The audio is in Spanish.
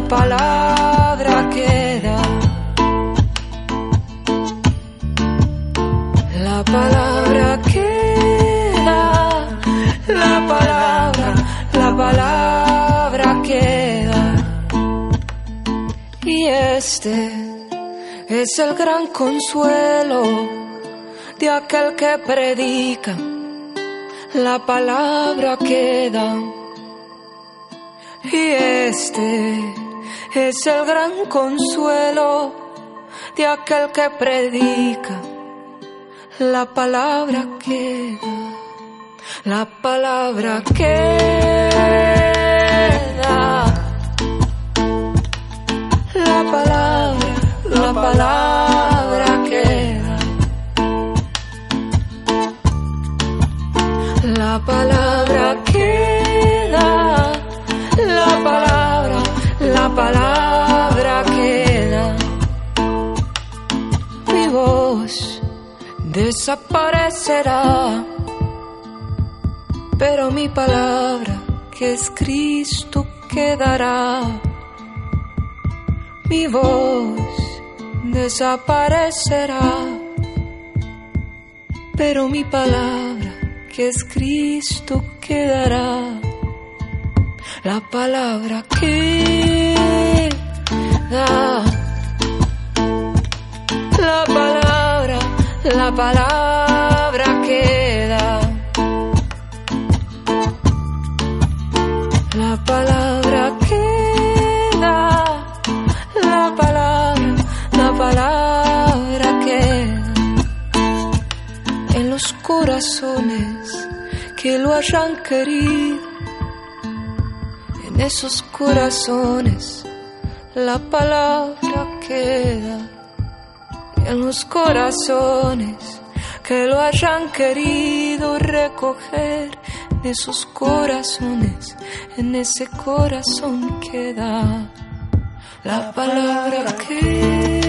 la palabra queda. La palabra queda. La palabra, la palabra queda. Y este es el gran consuelo de aquel que predica, la palabra queda. Y este es el gran consuelo de aquel que predica, la palabra queda, la palabra queda. Voz desaparecerá, pero mi palabra, que es Cristo, quedará. Mi voz desaparecerá, pero mi palabra que es Cristo quedará. La palabra queda. La la palabra queda. La palabra queda. La palabra, la palabra queda en los corazones que lo hayan querido. En esos corazones la palabra queda. En los corazones que lo hayan querido recoger. En esos corazones, en ese corazón queda la palabra queda.